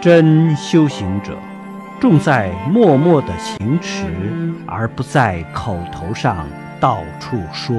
真修行者重在默默的行持而不在口头上到处说。